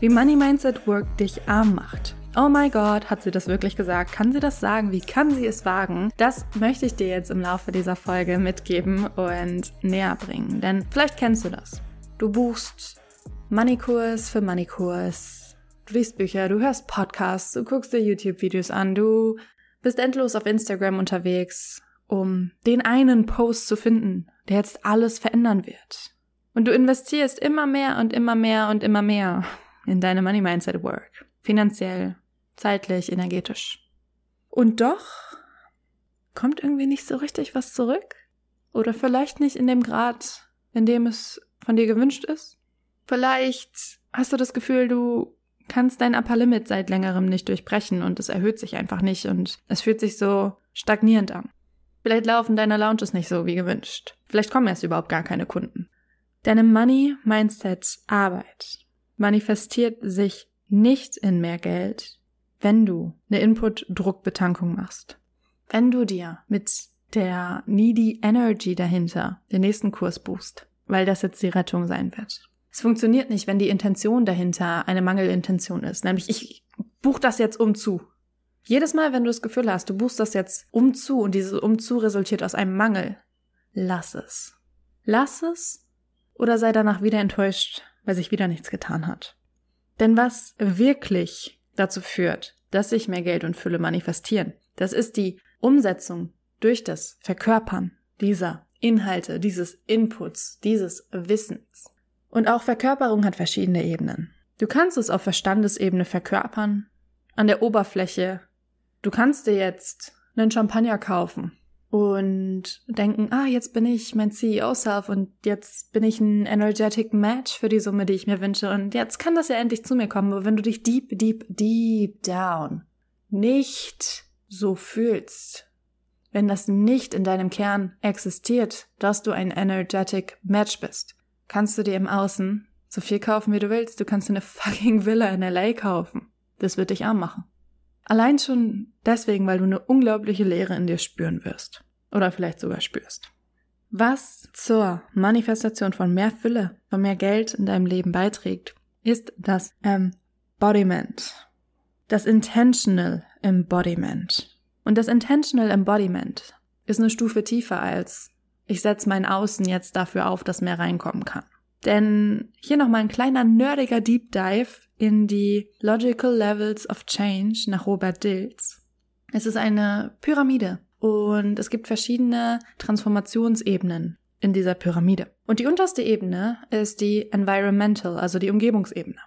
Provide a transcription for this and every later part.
Wie Money Mindset Work dich arm macht. Oh my God, hat sie das wirklich gesagt? Kann sie das sagen? Wie kann sie es wagen? Das möchte ich dir jetzt im Laufe dieser Folge mitgeben und näher bringen. Denn vielleicht kennst du das. Du buchst Moneykurs für Moneykurs. Du liest Bücher, du hörst Podcasts, du guckst dir YouTube-Videos an, du bist endlos auf Instagram unterwegs, um den einen Post zu finden, der jetzt alles verändern wird. Und du investierst immer mehr und immer mehr und immer mehr in deine Money Mindset Work. Finanziell, zeitlich, energetisch. Und doch kommt irgendwie nicht so richtig was zurück. Oder vielleicht nicht in dem Grad, in dem es von dir gewünscht ist. Vielleicht hast du das Gefühl, du kannst dein Upper Limit seit längerem nicht durchbrechen und es erhöht sich einfach nicht und es fühlt sich so stagnierend an. Vielleicht laufen deine Lounges nicht so wie gewünscht. Vielleicht kommen erst überhaupt gar keine Kunden. Deine Money Mindset Arbeit manifestiert sich nicht in mehr Geld, wenn du eine Input-Druckbetankung machst. Wenn du dir mit der needy Energy dahinter den nächsten Kurs buchst, weil das jetzt die Rettung sein wird. Es funktioniert nicht, wenn die Intention dahinter eine Mangelintention ist, nämlich ich buch das jetzt um zu. Jedes Mal, wenn du das Gefühl hast, du buchst das jetzt um zu und dieses um zu resultiert aus einem Mangel, lass es. Lass es oder sei danach wieder enttäuscht, weil sich wieder nichts getan hat. Denn was wirklich dazu führt, dass sich mehr Geld und Fülle manifestieren, das ist die Umsetzung durch das Verkörpern dieser Inhalte, dieses Inputs, dieses Wissens. Und auch Verkörperung hat verschiedene Ebenen. Du kannst es auf Verstandesebene verkörpern, an der Oberfläche. Du kannst dir jetzt einen Champagner kaufen und denken, ah, jetzt bin ich mein CEO-Self und jetzt bin ich ein energetic Match für die Summe, die ich mir wünsche und jetzt kann das ja endlich zu mir kommen. Aber wenn du dich deep, deep, deep down nicht so fühlst, wenn das nicht in deinem Kern existiert, dass du ein energetic Match bist, kannst du dir im Außen so viel kaufen, wie du willst. Du kannst dir eine fucking Villa in LA kaufen. Das wird dich arm machen. Allein schon deswegen, weil du eine unglaubliche Leere in dir spüren wirst. Oder vielleicht sogar spürst. Was zur Manifestation von mehr Fülle, von mehr Geld in deinem Leben beiträgt, ist das Embodiment. Das Intentional Embodiment. Und das Intentional Embodiment ist eine Stufe tiefer als ich setze mein Außen jetzt dafür auf, dass mehr reinkommen kann. Denn hier nochmal ein kleiner nerdiger Deep Dive in die Logical Levels of Change nach Robert Dills. Es ist eine Pyramide und es gibt verschiedene Transformationsebenen in dieser Pyramide. Und die unterste Ebene ist die Environmental, also die Umgebungsebene.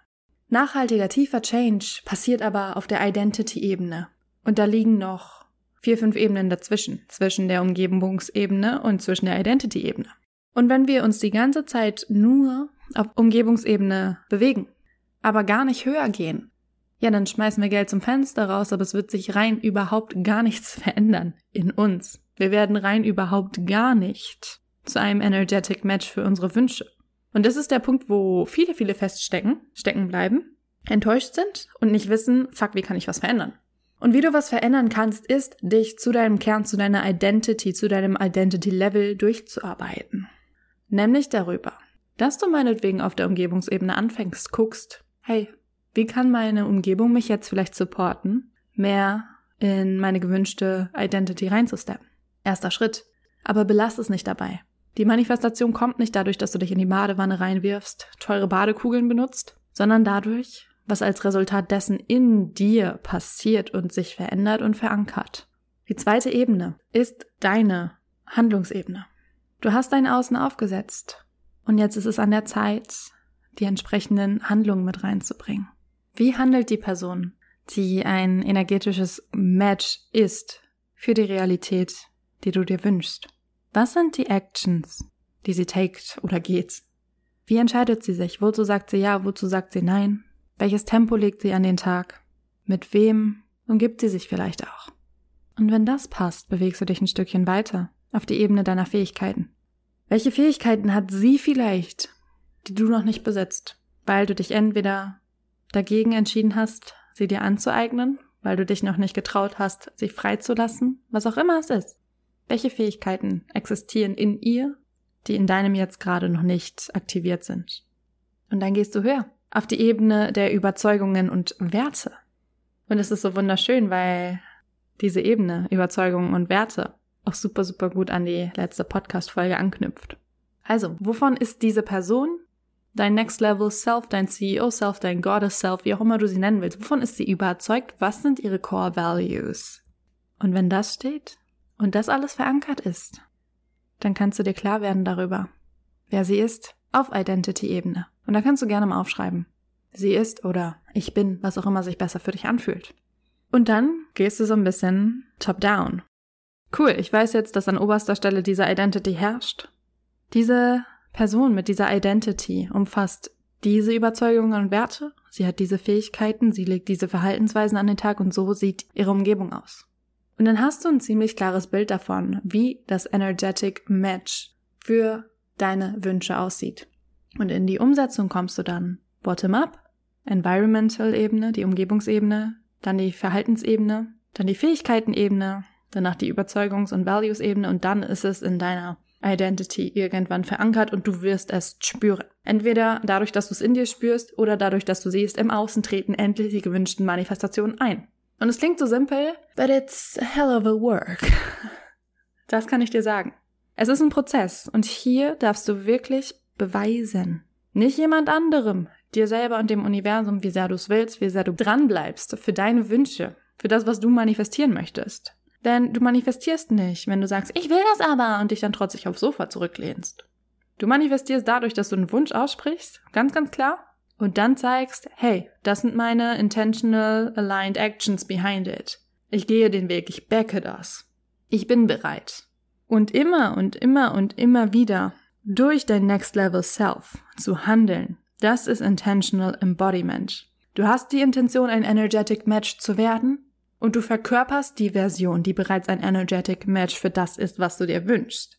Nachhaltiger, tiefer Change passiert aber auf der Identity-Ebene. Und da liegen noch vier, fünf Ebenen dazwischen, zwischen der Umgebungsebene und zwischen der Identity-Ebene. Und wenn wir uns die ganze Zeit nur auf Umgebungsebene bewegen, aber gar nicht höher gehen, ja, dann schmeißen wir Geld zum Fenster raus, aber es wird sich rein überhaupt gar nichts verändern in uns. Wir werden rein überhaupt gar nicht zu einem energetic Match für unsere Wünsche. Und das ist der Punkt, wo viele, viele feststecken, stecken bleiben, enttäuscht sind und nicht wissen, fuck, wie kann ich was verändern? Und wie du was verändern kannst, ist, dich zu deinem Kern, zu deiner Identity, zu deinem Identity Level durchzuarbeiten. Nämlich darüber, dass du meinetwegen auf der Umgebungsebene anfängst, guckst, hey, wie kann meine Umgebung mich jetzt vielleicht supporten, mehr in meine gewünschte Identity reinzusteppen? Erster Schritt. Aber belass es nicht dabei. Die Manifestation kommt nicht dadurch, dass du dich in die Badewanne reinwirfst, teure Badekugeln benutzt, sondern dadurch, was als Resultat dessen in dir passiert und sich verändert und verankert. Die zweite Ebene ist deine Handlungsebene. Du hast dein Außen aufgesetzt und jetzt ist es an der Zeit, die entsprechenden Handlungen mit reinzubringen. Wie handelt die Person, die ein energetisches Match ist für die Realität, die du dir wünschst? Was sind die Actions, die sie takes oder geht? Wie entscheidet sie sich? Wozu sagt sie ja, wozu sagt sie nein? Welches Tempo legt sie an den Tag? Mit wem umgibt sie sich vielleicht auch? Und wenn das passt, bewegst du dich ein Stückchen weiter auf die Ebene deiner Fähigkeiten. Welche Fähigkeiten hat sie vielleicht, die du noch nicht besitzt, weil du dich entweder dagegen entschieden hast, sie dir anzueignen, weil du dich noch nicht getraut hast, sie freizulassen, was auch immer es ist. Welche Fähigkeiten existieren in ihr, die in deinem jetzt gerade noch nicht aktiviert sind? Und dann gehst du höher, auf die Ebene der Überzeugungen und Werte. Und es ist so wunderschön, weil diese Ebene, Überzeugungen und Werte, auch super, super gut an die letzte Podcast-Folge anknüpft. Also, wovon ist diese Person, dein Next Level Self, dein CEO Self, dein Goddess Self, wie auch immer du sie nennen willst, wovon ist sie überzeugt? Was sind ihre Core Values? Und wenn das steht und das alles verankert ist, dann kannst du dir klar werden darüber, wer sie ist auf Identity-Ebene. Und da kannst du gerne mal aufschreiben. Sie ist oder ich bin, was auch immer sich besser für dich anfühlt. Und dann gehst du so ein bisschen top-down. Cool, ich weiß jetzt, dass an oberster Stelle diese Identity herrscht. Diese Person mit dieser Identity umfasst diese Überzeugungen und Werte, sie hat diese Fähigkeiten, sie legt diese Verhaltensweisen an den Tag und so sieht ihre Umgebung aus. Und dann hast du ein ziemlich klares Bild davon, wie das Energetic Match für deine Wünsche aussieht. Und in die Umsetzung kommst du dann bottom-up, Environmental-Ebene, die Umgebungsebene, dann die Verhaltensebene, dann die Fähigkeitenebene, danach die Überzeugungs- und Values-Ebene und dann ist es in deiner Identity irgendwann verankert und du wirst es spüren. Entweder dadurch, dass du es in dir spürst oder dadurch, dass du siehst, im Außen treten endlich die gewünschten Manifestationen ein. Und es klingt so simpel, but it's a hell of a work. Das kann ich dir sagen. Es ist ein Prozess und hier darfst du wirklich beweisen. Nicht jemand anderem, dir selber und dem Universum, wie sehr du es willst, wie sehr du dranbleibst für deine Wünsche, für das, was du manifestieren möchtest. Denn du manifestierst nicht, wenn du sagst, ich will das aber und dich dann trotzig aufs Sofa zurücklehnst. Du manifestierst dadurch, dass du einen Wunsch aussprichst, ganz, ganz klar, und dann zeigst, hey, das sind meine intentional aligned actions behind it. Ich gehe den Weg, ich backe das. Ich bin bereit. Und immer und immer und immer wieder durch dein Next Level Self zu handeln, das ist intentional embodiment. Du hast die Intention, ein energetic Match zu werden und du verkörperst die Version, die bereits ein energetic Match für das ist, was du dir wünschst.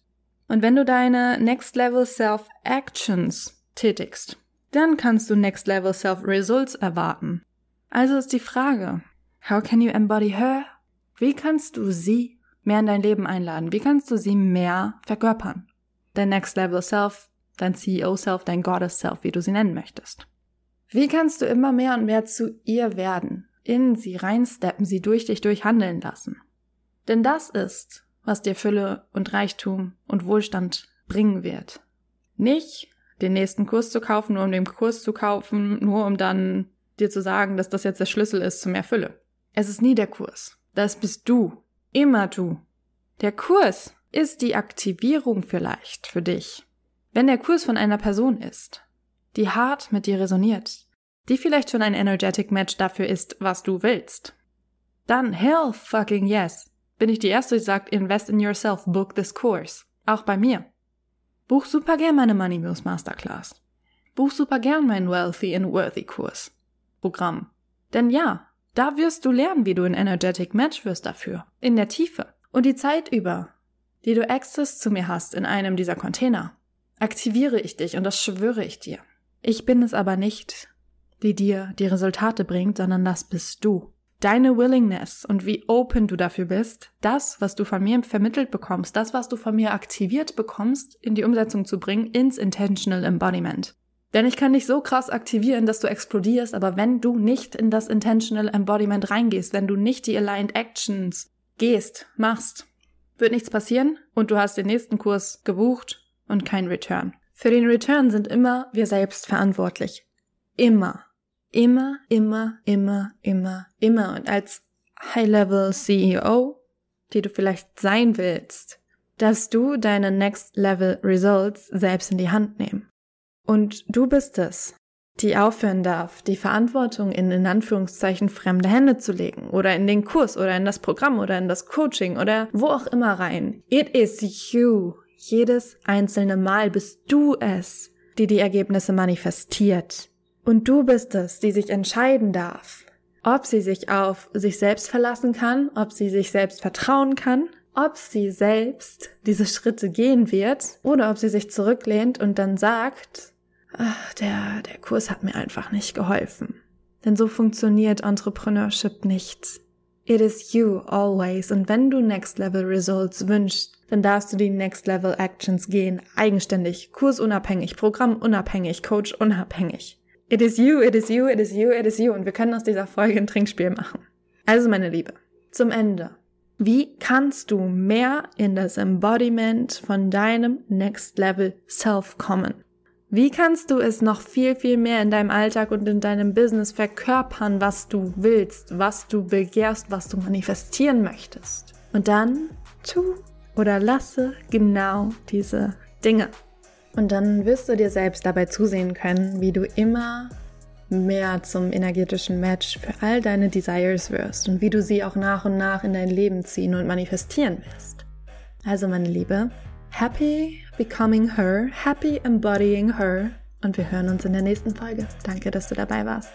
Und wenn du deine Next Level Self Actions tätigst, dann kannst du Next Level Self Results erwarten. Also ist die Frage, how can you embody her? Wie kannst du sie mehr in dein Leben einladen? Wie kannst du sie mehr verkörpern? Dein Next Level Self, dein CEO Self, dein Goddess Self, wie du sie nennen möchtest. Wie kannst du immer mehr und mehr zu ihr werden? In sie reinsteppen, sie durch dich durchhandeln lassen. Denn das ist, was dir Fülle und Reichtum und Wohlstand bringen wird. Nicht den nächsten Kurs zu kaufen, nur um den Kurs zu kaufen, nur um dann dir zu sagen, dass das jetzt der Schlüssel ist zu mehr Fülle. Es ist nie der Kurs. Das bist du. Immer du. Der Kurs ist die Aktivierung vielleicht für dich. Wenn der Kurs von einer Person ist, die hart mit dir resoniert, die vielleicht schon ein energetic Match dafür ist, was du willst. Dann hell fucking yes. Bin ich die erste, die sagt, invest in yourself, book this course. Auch bei mir. Buch super gern meine Money Moves Masterclass. Buch super gern mein Wealthy and Worthy Kurs. Programm. Denn ja, da wirst du lernen, wie du ein energetic Match wirst dafür. In der Tiefe. Und die Zeit über, die du Access zu mir hast in einem dieser Container, aktiviere ich dich und das schwöre ich dir. Ich bin es aber nicht, die dir die Resultate bringt, sondern das bist du. Deine Willingness und wie open du dafür bist, das, was du von mir vermittelt bekommst, das, was du von mir aktiviert bekommst, in die Umsetzung zu bringen, ins Intentional Embodiment. Denn ich kann dich so krass aktivieren, dass du explodierst, aber wenn du nicht in das Intentional Embodiment reingehst, wenn du nicht die Aligned Actions gehst, machst, wird nichts passieren und du hast den nächsten Kurs gebucht und kein Return. Für den Return sind immer wir selbst verantwortlich. Immer. Immer, immer, immer, immer, immer. Und als High-Level CEO, die du vielleicht sein willst, darfst du deine Next Level Results selbst in die Hand nehmen. Und du bist es, die aufhören darf, die Verantwortung in in Anführungszeichen fremde Hände zu legen oder in den Kurs oder in das Programm oder in das Coaching oder wo auch immer rein. It is you. Jedes einzelne Mal bist du es, die die Ergebnisse manifestiert. Und du bist es, die sich entscheiden darf, ob sie sich auf sich selbst verlassen kann, ob sie sich selbst vertrauen kann, ob sie selbst diese Schritte gehen wird oder ob sie sich zurücklehnt und dann sagt, ach, der, der Kurs hat mir einfach nicht geholfen. Denn so funktioniert Entrepreneurship nicht. It is you always. Und wenn du Next Level Results wünschst, dann darfst du die Next Level Actions gehen, eigenständig, kursunabhängig, programmunabhängig, Coach unabhängig. It is you, it is you, it is you, it is you. Und wir können aus dieser Folge ein Trinkspiel machen. Also, meine Liebe, zum Ende. Wie kannst du mehr in das Embodiment von deinem Next Level Self kommen? Wie kannst du es noch viel, viel mehr in deinem Alltag und in deinem Business verkörpern, was du willst, was du begehrst, was du manifestieren möchtest? Und dann tu oder lasse genau diese Dinge. Und dann wirst du dir selbst dabei zusehen können, wie du immer mehr zum energetischen Match für all deine Desires wirst und wie du sie auch nach und nach in dein Leben ziehen und manifestieren wirst. Also meine Liebe, happy becoming her, happy embodying her und wir hören uns in der nächsten Folge. Danke, dass du dabei warst.